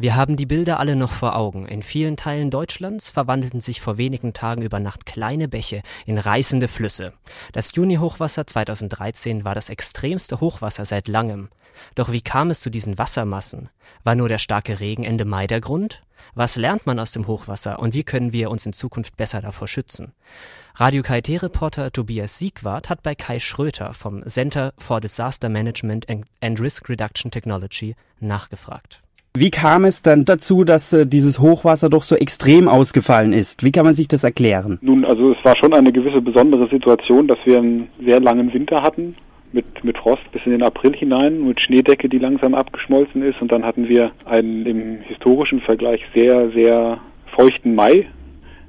Wir haben die Bilder alle noch vor Augen. In vielen Teilen Deutschlands verwandelten sich vor wenigen Tagen über Nacht kleine Bäche in reißende Flüsse. Das Juni-Hochwasser 2013 war das extremste Hochwasser seit langem. Doch wie kam es zu diesen Wassermassen? War nur der starke Regen Ende Mai der Grund? Was lernt man aus dem Hochwasser und wie können wir uns in Zukunft besser davor schützen? Radio KIT-Reporter Tobias Siegwart hat bei Kai Schröter vom Center for Disaster Management and Risk Reduction Technology nachgefragt. Wie kam es dann dazu, dass äh, dieses Hochwasser doch so extrem ausgefallen ist? Wie kann man sich das erklären? Nun, also es war schon eine gewisse besondere Situation, dass wir einen sehr langen Winter hatten mit, mit Frost bis in den April hinein, mit Schneedecke, die langsam abgeschmolzen ist. Und dann hatten wir einen im historischen Vergleich sehr, sehr feuchten Mai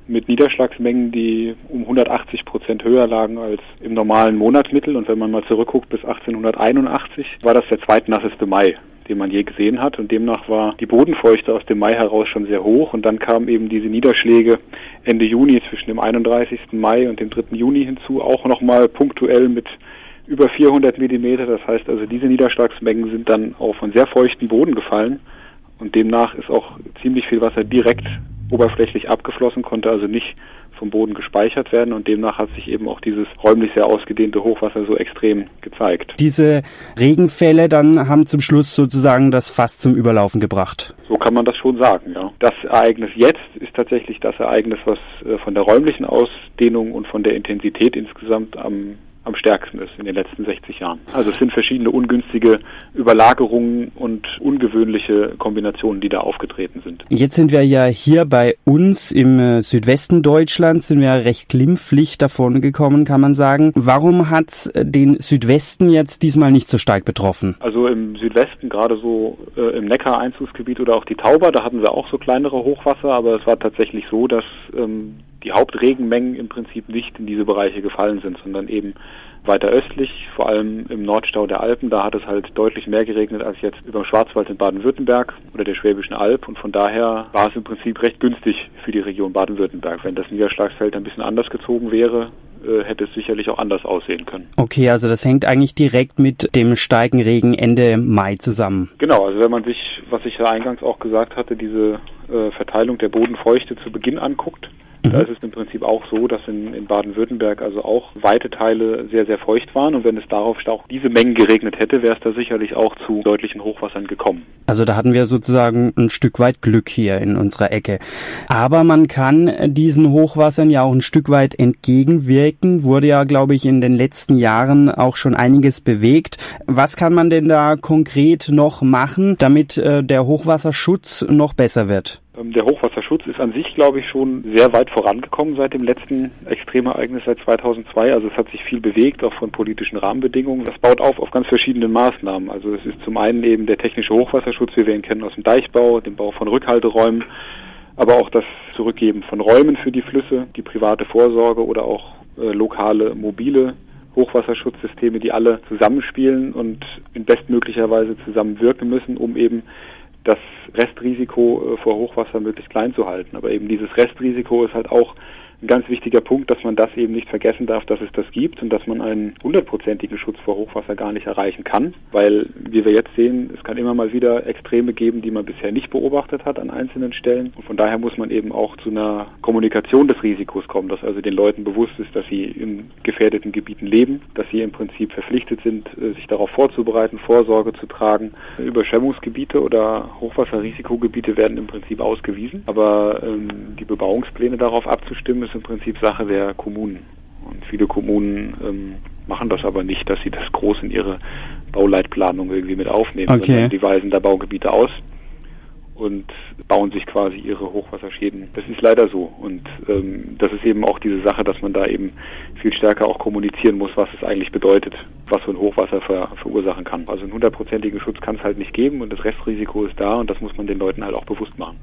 mit Niederschlagsmengen, die um 180 Prozent höher lagen als im normalen Monatsmittel. Und wenn man mal zurückguckt bis 1881, war das der zweitnasseste Mai den man je gesehen hat. Und demnach war die Bodenfeuchte aus dem Mai heraus schon sehr hoch. Und dann kamen eben diese Niederschläge Ende Juni zwischen dem 31. Mai und dem 3. Juni hinzu, auch nochmal punktuell mit über 400 Millimeter. Das heißt also, diese Niederschlagsmengen sind dann auf einen sehr feuchten Boden gefallen. Und demnach ist auch ziemlich viel Wasser direkt oberflächlich abgeflossen, konnte also nicht vom Boden gespeichert werden und demnach hat sich eben auch dieses räumlich sehr ausgedehnte Hochwasser so extrem gezeigt. Diese Regenfälle dann haben zum Schluss sozusagen das Fass zum Überlaufen gebracht. So kann man das schon sagen, ja. Das Ereignis jetzt ist tatsächlich das Ereignis, was äh, von der räumlichen Ausdehnung und von der Intensität insgesamt am am stärksten ist in den letzten 60 Jahren. Also es sind verschiedene ungünstige Überlagerungen und ungewöhnliche Kombinationen, die da aufgetreten sind. Jetzt sind wir ja hier bei uns im äh, Südwesten Deutschlands, sind wir recht glimpflich davon gekommen, kann man sagen. Warum hat äh, den Südwesten jetzt diesmal nicht so stark betroffen? Also im Südwesten, gerade so äh, im Neckar-Einzugsgebiet oder auch die Tauber, da hatten wir auch so kleinere Hochwasser, aber es war tatsächlich so, dass ähm, die Hauptregenmengen im Prinzip nicht in diese Bereiche gefallen sind, sondern eben weiter östlich, vor allem im Nordstau der Alpen. Da hat es halt deutlich mehr geregnet als jetzt über dem Schwarzwald in Baden-Württemberg oder der Schwäbischen Alb. Und von daher war es im Prinzip recht günstig für die Region Baden-Württemberg. Wenn das Niederschlagsfeld ein bisschen anders gezogen wäre, äh, hätte es sicherlich auch anders aussehen können. Okay, also das hängt eigentlich direkt mit dem starken Regen Ende Mai zusammen. Genau, also wenn man sich, was ich ja eingangs auch gesagt hatte, diese äh, Verteilung der Bodenfeuchte zu Beginn anguckt, Mhm. Da ist es im Prinzip auch so, dass in, in Baden-Württemberg also auch weite Teile sehr, sehr feucht waren. Und wenn es darauf auch diese Mengen geregnet hätte, wäre es da sicherlich auch zu deutlichen Hochwassern gekommen. Also da hatten wir sozusagen ein Stück weit Glück hier in unserer Ecke. Aber man kann diesen Hochwassern ja auch ein Stück weit entgegenwirken. Wurde ja, glaube ich, in den letzten Jahren auch schon einiges bewegt. Was kann man denn da konkret noch machen, damit äh, der Hochwasserschutz noch besser wird? Ähm, der Hochwasserschutz ist an sich, glaube ich, schon sehr weit vorangekommen seit dem letzten Extremereignis seit 2002. Also es hat sich viel bewegt, auch von politischen Rahmenbedingungen. Das baut auf auf ganz verschiedenen Maßnahmen. Also es ist zum einen eben der technische Hochwasserschutz, wie wir ihn kennen aus dem Deichbau, dem Bau von Rückhalteräumen, aber auch das Zurückgeben von Räumen für die Flüsse, die private Vorsorge oder auch äh, lokale mobile Hochwasserschutzsysteme, die alle zusammenspielen und in bestmöglicher Weise zusammenwirken müssen, um eben das Restrisiko äh, vor Hochwasser möglichst klein zu halten. Aber eben dieses Restrisiko ist halt auch ein ganz wichtiger Punkt, dass man das eben nicht vergessen darf, dass es das gibt und dass man einen hundertprozentigen Schutz vor Hochwasser gar nicht erreichen kann, weil, wie wir jetzt sehen, es kann immer mal wieder Extreme geben, die man bisher nicht beobachtet hat an einzelnen Stellen. Und von daher muss man eben auch zu einer Kommunikation des Risikos kommen, dass also den Leuten bewusst ist, dass sie in gefährdeten Gebieten leben, dass sie im Prinzip verpflichtet sind, äh, sich darauf vorzubereiten, Vorsorge zu tragen. Überschwemmungsgebiete oder Hochwasserrisikogebiete werden im Prinzip ausgewiesen, aber ähm, die Bebauungspläne darauf abzustimmen, ist im Prinzip Sache der Kommunen. Und viele Kommunen ähm, machen das aber nicht, dass sie das groß in ihre Bauleitplanung irgendwie mit aufnehmen, okay. sondern die weisen da Baugebiete aus und bauen sich quasi ihre Hochwasserschäden. Das ist leider so. Und ähm, das ist eben auch diese Sache, dass man da eben viel stärker auch kommunizieren muss, was es eigentlich bedeutet, was so ein Hochwasser ver verursachen kann. Also einen hundertprozentigen Schutz kann es halt nicht geben und das Restrisiko ist da und das muss man den Leuten halt auch bewusst machen.